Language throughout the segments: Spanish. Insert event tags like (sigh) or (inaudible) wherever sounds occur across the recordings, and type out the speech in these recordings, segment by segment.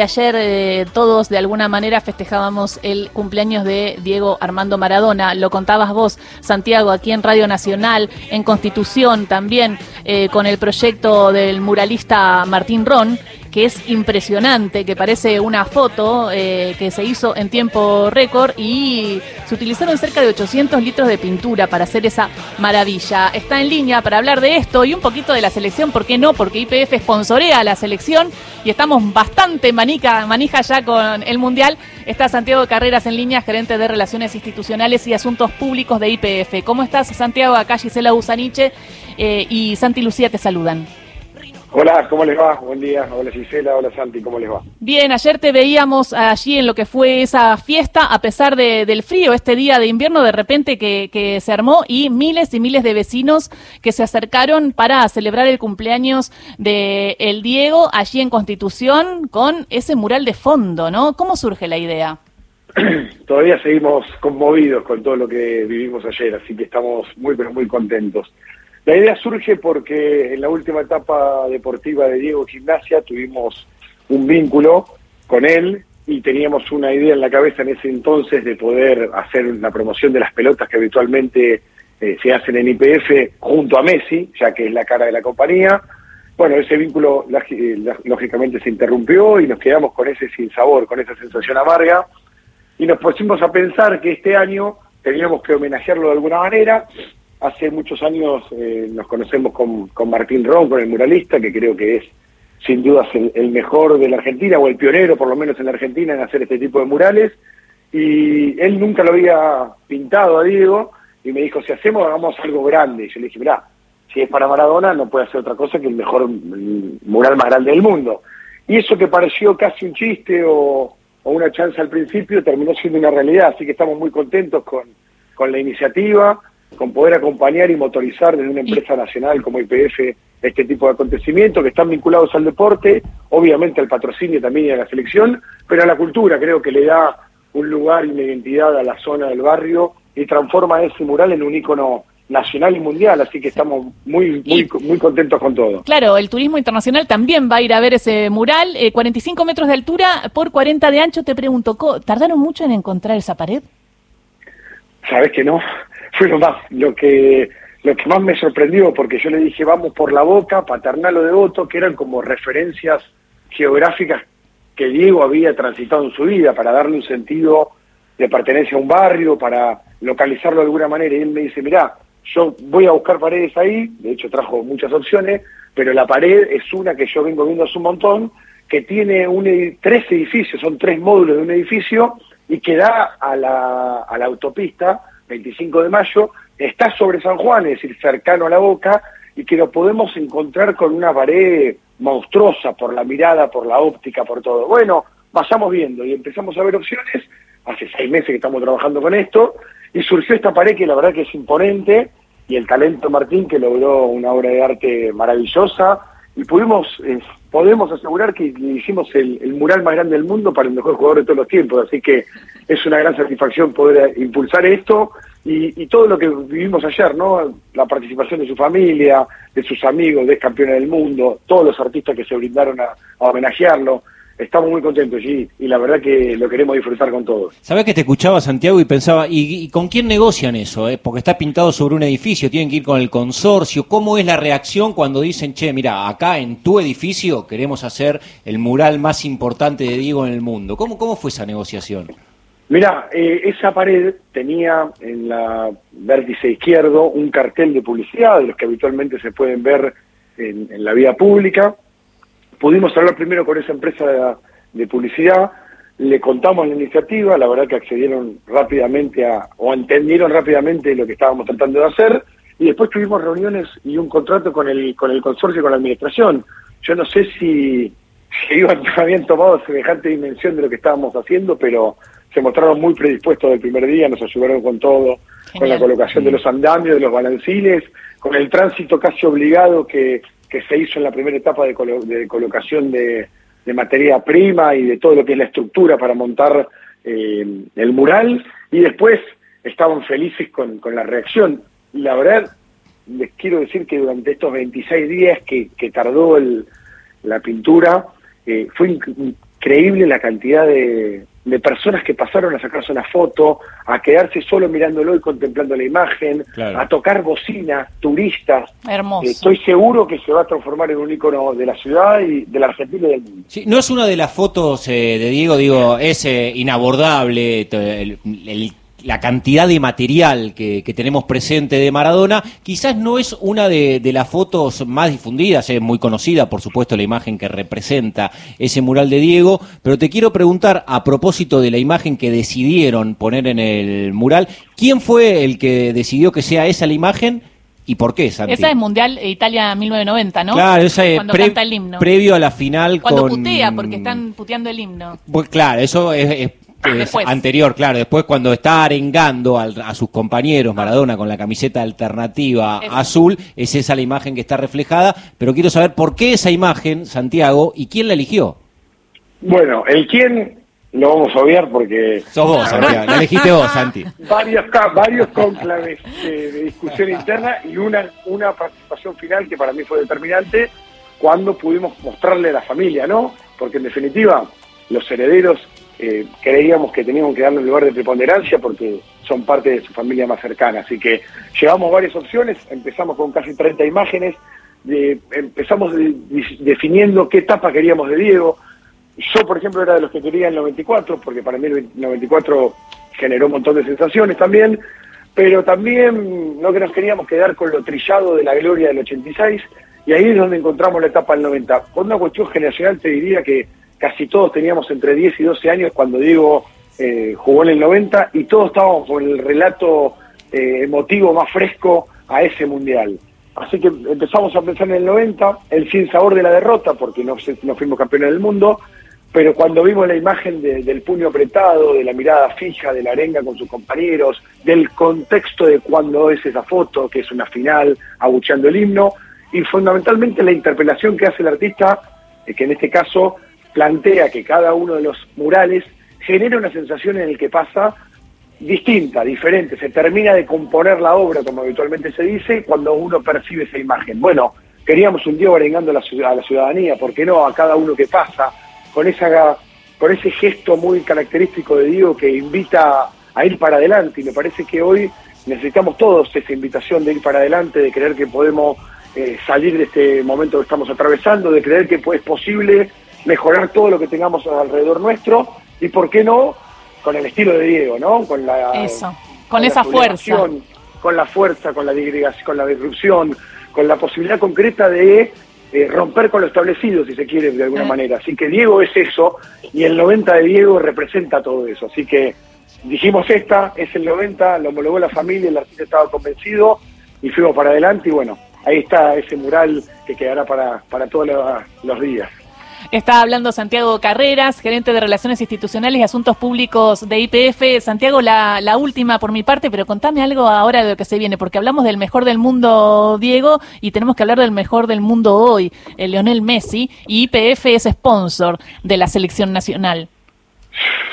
Ayer eh, todos de alguna manera festejábamos el cumpleaños de Diego Armando Maradona. Lo contabas vos, Santiago, aquí en Radio Nacional, en Constitución también, eh, con el proyecto del muralista Martín Ron que es impresionante, que parece una foto eh, que se hizo en tiempo récord y se utilizaron cerca de 800 litros de pintura para hacer esa maravilla. Está en línea para hablar de esto y un poquito de la selección, ¿por qué no? Porque IPF sponsorea la selección y estamos bastante manica, manija ya con el Mundial. Está Santiago Carreras en línea, gerente de Relaciones Institucionales y Asuntos Públicos de IPF. ¿Cómo estás, Santiago? Acá Gisela Usaniche eh, y Santi Lucía te saludan. Hola, ¿cómo les va? Buen día. Hola Gisela, hola Santi, ¿cómo les va? Bien, ayer te veíamos allí en lo que fue esa fiesta, a pesar del frío, este día de invierno de repente que, se armó y miles y miles de vecinos que se acercaron para celebrar el cumpleaños de el Diego allí en Constitución con ese mural de fondo, ¿no? ¿Cómo surge la idea? (clears throat) Todavía seguimos conmovidos con todo lo que vivimos ayer, así que estamos muy, pero muy contentos. La idea surge porque en la última etapa deportiva de Diego Gimnasia tuvimos un vínculo con él y teníamos una idea en la cabeza en ese entonces de poder hacer la promoción de las pelotas que habitualmente eh, se hacen en IPF junto a Messi, ya que es la cara de la compañía. Bueno, ese vínculo eh, lógicamente se interrumpió y nos quedamos con ese sin sabor, con esa sensación amarga y nos pusimos a pensar que este año teníamos que homenajearlo de alguna manera Hace muchos años eh, nos conocemos con, con, Martín Ron, con el muralista, que creo que es sin dudas el, mejor de la Argentina, o el pionero por lo menos en la Argentina en hacer este tipo de murales. Y él nunca lo había pintado a Diego y me dijo, si hacemos, hagamos algo grande. Y yo le dije, mirá, si es para Maradona no puede hacer otra cosa que el mejor mural más grande del mundo. Y eso que pareció casi un chiste o, o una chance al principio terminó siendo una realidad, así que estamos muy contentos con, con la iniciativa con poder acompañar y motorizar desde una empresa nacional como IPF este tipo de acontecimientos que están vinculados al deporte, obviamente al patrocinio también y a la selección, pero a la cultura creo que le da un lugar y una identidad a la zona del barrio y transforma ese mural en un ícono nacional y mundial, así que estamos muy muy muy contentos con todo. Claro, el turismo internacional también va a ir a ver ese mural, 45 eh, metros de altura por 40 de ancho. Te pregunto, ¿tardaron mucho en encontrar esa pared? Sabes que no, fue lo más, lo que, lo que más me sorprendió, porque yo le dije, vamos por la boca, paternal o devoto, que eran como referencias geográficas que Diego había transitado en su vida para darle un sentido de pertenencia a un barrio, para localizarlo de alguna manera. Y él me dice, mirá, yo voy a buscar paredes ahí, de hecho trajo muchas opciones, pero la pared es una que yo vengo viendo hace un montón, que tiene un, tres edificios, son tres módulos de un edificio, y que da a la, a la autopista 25 de mayo, está sobre San Juan, es decir, cercano a la boca, y que lo podemos encontrar con una pared monstruosa por la mirada, por la óptica, por todo. Bueno, vayamos viendo y empezamos a ver opciones, hace seis meses que estamos trabajando con esto, y surgió esta pared que la verdad que es imponente, y el talento Martín que logró una obra de arte maravillosa, y pudimos, eh, podemos asegurar que hicimos el, mural más grande del mundo para el mejor jugador de todos los tiempos, así que es una gran satisfacción poder impulsar esto y, todo lo que vivimos ayer, ¿no? La participación de su familia, de sus amigos, de campeones del mundo, todos los artistas que se brindaron a, homenajearlo. Estamos muy contentos, y la verdad que lo queremos disfrutar con todos. Sabes que te escuchaba, Santiago, y pensaba, ¿y, con quién negocian eso? Eh? Porque está pintado sobre un edificio, tienen que ir con el consorcio. ¿Cómo es la reacción cuando dicen, che, mira, acá en tu edificio queremos hacer el mural más importante de Diego en el mundo? ¿Cómo, cómo fue esa negociación? Mira, eh, esa pared tenía en la vértice izquierdo un cartel de publicidad, de los que habitualmente se pueden ver en, la vía pública. Pudimos hablar primero con esa empresa de, publicidad, le contamos la iniciativa, la verdad que accedieron rápidamente a, o entendieron rápidamente lo que estábamos tratando de hacer, y después tuvimos reuniones y un contrato con el, con el consorcio, con la administración. Yo no sé si, si (laughs) habían tomado semejante dimensión de lo que estábamos haciendo, pero se mostraron muy predispuestos del primer día, nos ayudaron con todo, con la colocación de los andamios, de los balancines, con el tránsito casi obligado que, que se hizo en la primera etapa de, colocación de, materia prima y de todo lo que es la estructura para montar eh, el mural, y después estaban felices con, con la reacción. La verdad, les quiero decir que durante estos 26 días que, tardó la pintura, eh, fue increíble la cantidad de, de personas que pasaron a sacarse una foto, a quedarse solo mirándolo y contemplando la imagen, a tocar bocina, turistas. Hermoso. estoy seguro que se va a transformar en un icono de la ciudad y de la Argentina y del mundo. Sí, no es una de las fotos eh, de Diego, digo, es eh, inabordable el, el la cantidad de material que, tenemos presente de Maradona, quizás no es una de, las fotos más difundidas, es muy conocida, por supuesto, la imagen que representa ese mural de Diego, pero te quiero preguntar, a propósito de la imagen que decidieron poner en el mural, ¿quién fue el que decidió que sea esa la imagen? ¿Y por qué, Santi? Esa es Mundial Italia 1990, ¿no? Claro, esa es el himno. previo a la final Cuando putea, porque están puteando el himno. Pues claro, eso es anterior, claro. Después cuando está arengando a sus compañeros Maradona con la camiseta alternativa azul, es esa la imagen que está reflejada. Pero quiero saber por qué esa imagen, Santiago, y quién la eligió. Bueno, el quién lo vamos a obviar porque... Sos vos, Santiago, la elegiste vos, Santi. Varios, varios conclaves de, discusión interna y una, una participación final que para mí fue determinante cuando pudimos mostrarle a la familia, ¿no? Porque en definitiva, los herederos eh, creíamos que teníamos que darle un lugar de preponderancia porque son parte de su familia más cercana. Así que llevamos varias opciones, empezamos con casi 30 imágenes, empezamos definiendo qué etapa queríamos de Diego. Yo, por ejemplo, era de los que quería el 94, porque para mí el 94 generó un montón de sensaciones también, pero también no que nos queríamos quedar con lo trillado de la gloria del 86, y ahí es donde encontramos la etapa del 90. Por una cuestión generacional te diría que casi todos teníamos entre 10 y 12 años cuando Diego eh, jugó en el 90 y todos estábamos con el relato eh, emotivo más fresco a ese mundial. Así que empezamos a pensar en el 90, el sin sabor de la derrota, porque no, no fuimos campeones del mundo, pero cuando vimos la imagen del puño apretado, de la mirada fija, de la arenga con sus compañeros, del contexto de cuando es esa foto, que es una final, abucheando el himno, y fundamentalmente la interpelación que hace el artista, eh, que en este caso plantea que cada uno de los murales genera una sensación en el que pasa distinta, diferente, se termina de componer la obra, como habitualmente se dice, cuando uno percibe esa imagen. Bueno, queríamos un Diego arengando a la, a la ciudadanía, ¿por qué no? A cada uno que pasa, con, esa, con ese gesto muy característico de Diego que invita a ir para adelante, y me parece que hoy necesitamos todos esa invitación de ir para adelante, de creer que podemos eh, salir de este momento que estamos atravesando, de creer que es posible mejorar todo lo que tengamos alrededor nuestro y, ¿por qué no?, con el estilo de Diego, ¿no? Con la, Eso, con, esa fuerza. Con la fuerza, con la con la disrupción, con la posibilidad concreta de eh, romper con lo establecido, si se quiere, de alguna manera. Así que Diego es eso y el 90 de Diego representa todo eso. Así que dijimos esta, es el 90, lo homologó la familia, el artista estaba convencido y fuimos para adelante y bueno, ahí está ese mural que quedará para, para todos los días. Está hablando Santiago Carreras, gerente de Relaciones Institucionales y Asuntos Públicos de IPF. Santiago, la, última por mi parte, pero contame algo ahora de lo que se viene, porque hablamos del mejor del mundo, Diego, y tenemos que hablar del mejor del mundo hoy, el Leonel Messi, y IPF es sponsor de la selección nacional.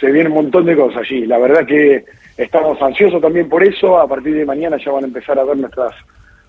Se viene un montón de cosas allí. La verdad que estamos ansiosos también por eso. A partir de mañana ya van a empezar a ver nuestras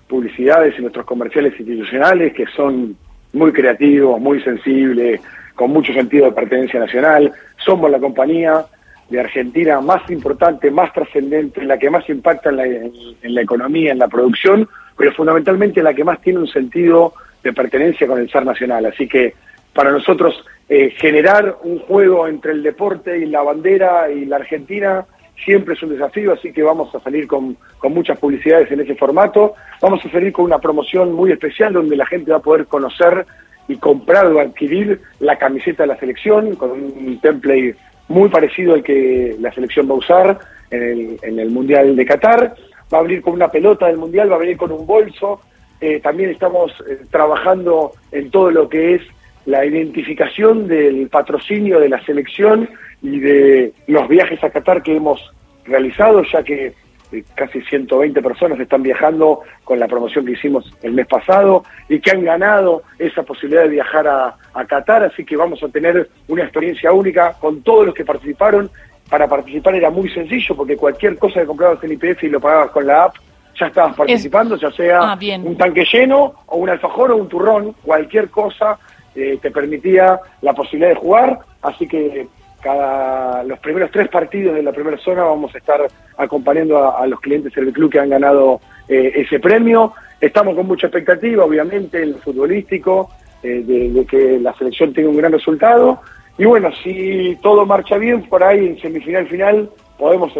publicidades y nuestros comerciales institucionales, que son muy creativo, muy sensible, con mucho sentido de pertenencia nacional. Somos la compañía de Argentina más importante, más trascendente, la que más impacta en la, en, la, economía, en la producción, pero fundamentalmente la que más tiene un sentido de pertenencia con el SAR nacional. Así que para nosotros eh, generar un juego entre el deporte y la bandera y la Argentina siempre es un desafío, así que vamos a salir con, con, muchas publicidades en ese formato. Vamos a salir con una promoción muy especial donde la gente va a poder conocer y comprar o adquirir la camiseta de la selección con un template muy parecido al que la selección va a usar en el, en el Mundial de Qatar. Va a venir con una pelota del Mundial, va a venir con un bolso. Eh, también estamos eh, trabajando en todo lo que es la identificación del patrocinio de la selección y de los viajes a Qatar que hemos realizado, ya que eh, casi 120 personas están viajando con la promoción que hicimos el mes pasado y que han ganado esa posibilidad de viajar a, a Qatar, así que vamos a tener una experiencia única con todos los que participaron. Para participar era muy sencillo porque cualquier cosa que comprabas en IPF y lo pagabas con la app, ya estabas participando, ya sea ah, un tanque lleno o un alfajor o un turrón, cualquier cosa eh, te permitía la posibilidad de jugar, así que cada los primeros tres partidos de la primera zona vamos a estar acompañando a, los clientes del club que han ganado eh, ese premio. Estamos con mucha expectativa, obviamente, en lo futbolístico, eh, de, que la selección tenga un gran resultado. Y bueno, si todo marcha bien, por ahí en semifinal final podemos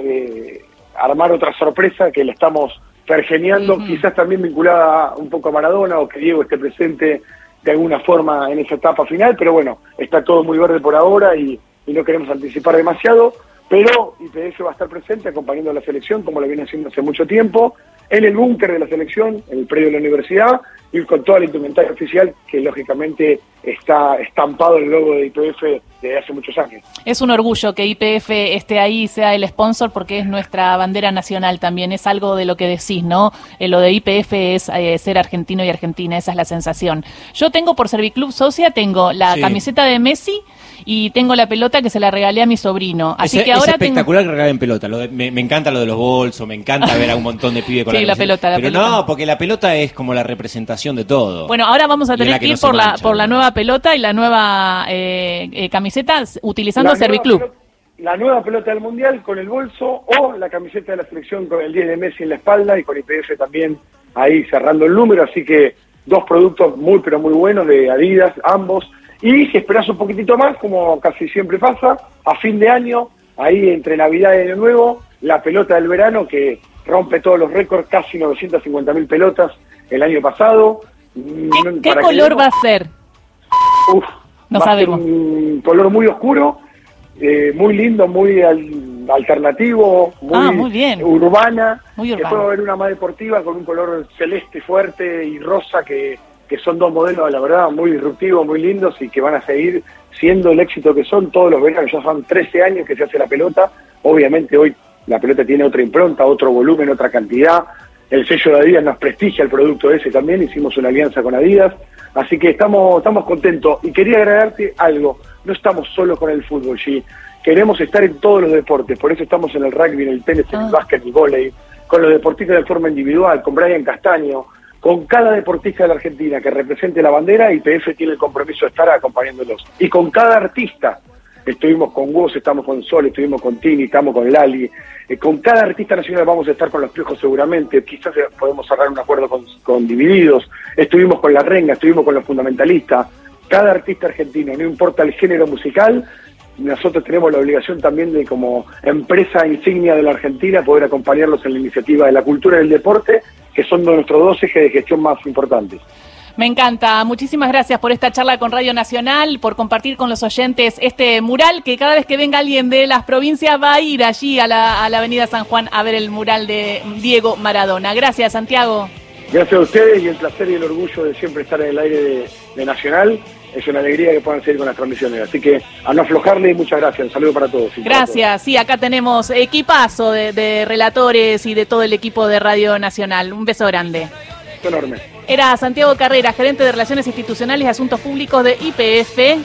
armar otra sorpresa que la estamos pergeniando, quizás también vinculada un poco a Maradona o que Diego esté presente de alguna forma en esa etapa final, pero bueno, está todo muy verde por ahora y, no queremos anticipar demasiado, pero IPF va a estar presente acompañando a la selección como lo viene haciendo hace mucho tiempo, en el búnker de la selección, en el predio de la universidad, y con toda la indumentaria oficial que lógicamente está estampado el logo de IPF desde hace muchos años. Es un orgullo que IPF esté ahí, sea el sponsor, porque es nuestra bandera nacional también, es algo de lo que decís, ¿no? Eh, lo de IPF es eh, ser argentino y argentina, esa es la sensación. Yo tengo por Serviclub Socia, tengo la camiseta de Messi, y tengo la pelota que se la regalé a mi sobrino. Así que ahora es espectacular que regalen pelota. me, encanta lo de los bolsos, me encanta ver a un montón de pibes con (laughs) sí, la, pelota. Pero no, porque la pelota es como la representación de todo. Bueno, ahora vamos a tener que ir por la, por la nueva pelota y la nueva eh, eh, camiseta utilizando Serviclub. la nueva pelota del Mundial con el bolso o la camiseta de la selección con el 10 de Messi en la espalda y con IPF también ahí cerrando el número. Así que dos productos muy, pero muy buenos de Adidas, ambos y si esperas un poquitito más, como casi siempre pasa, a fin de año, ahí entre Navidad y Año Nuevo, la pelota del verano que rompe todos los récords, casi 950 mil pelotas el año pasado. ¿Qué, color va a ser? Uf, no sabemos. un color muy oscuro, eh, muy lindo, muy alternativo, muy, ah, urbana. Muy urbana. puede haber una más deportiva con un color celeste fuerte y rosa que que son dos modelos, la verdad, muy disruptivos, muy lindos y que van a seguir siendo el éxito que son todos los veranos. Ya son 13 años que se hace la pelota. Obviamente hoy la pelota tiene otra impronta, otro volumen, otra cantidad. El sello de Adidas nos prestigia el producto ese también. Hicimos una alianza con Adidas. Así que estamos, estamos contentos. Y quería agregarte algo. No estamos solo con el fútbol, sí. Queremos estar en todos los deportes. Por eso estamos en el rugby, en el tenis, en el ah. básquet, en el volei. Con los deportistas de forma individual, con Brian Castaño, con cada deportista de la Argentina que represente la bandera, IPF tiene el compromiso de estar acompañándolos. Y con cada artista, estuvimos con Woz, estamos con Sol, estuvimos con Tini, estamos con Lali, eh, con cada artista nacional vamos a estar con los piojos seguramente, quizás podemos cerrar un acuerdo con, Divididos, estuvimos con La Renga, estuvimos con los fundamentalistas, cada artista argentino, no importa el género musical, nosotros tenemos la obligación también de como empresa insignia de la Argentina poder acompañarlos en la iniciativa de la cultura y del deporte que son nuestros dos ejes de gestión más importantes. Me encanta. Muchísimas gracias por esta charla con Radio Nacional, por compartir con los oyentes este mural que cada vez que venga alguien de las provincias va a ir allí a la, Avenida San Juan a ver el mural de Diego Maradona. Gracias, Santiago. Gracias a ustedes y el placer y el orgullo de siempre estar en el aire de, Nacional. Es una alegría que puedan seguir con las transmisiones. Así que a no aflojarle, muchas gracias. Un saludo para todos. Gracias. Sí, acá tenemos equipazo de, relatores y de todo el equipo de Radio Nacional. Un beso grande. enorme. Era Santiago Carrera, gerente de Relaciones Institucionales y Asuntos Públicos de IPF.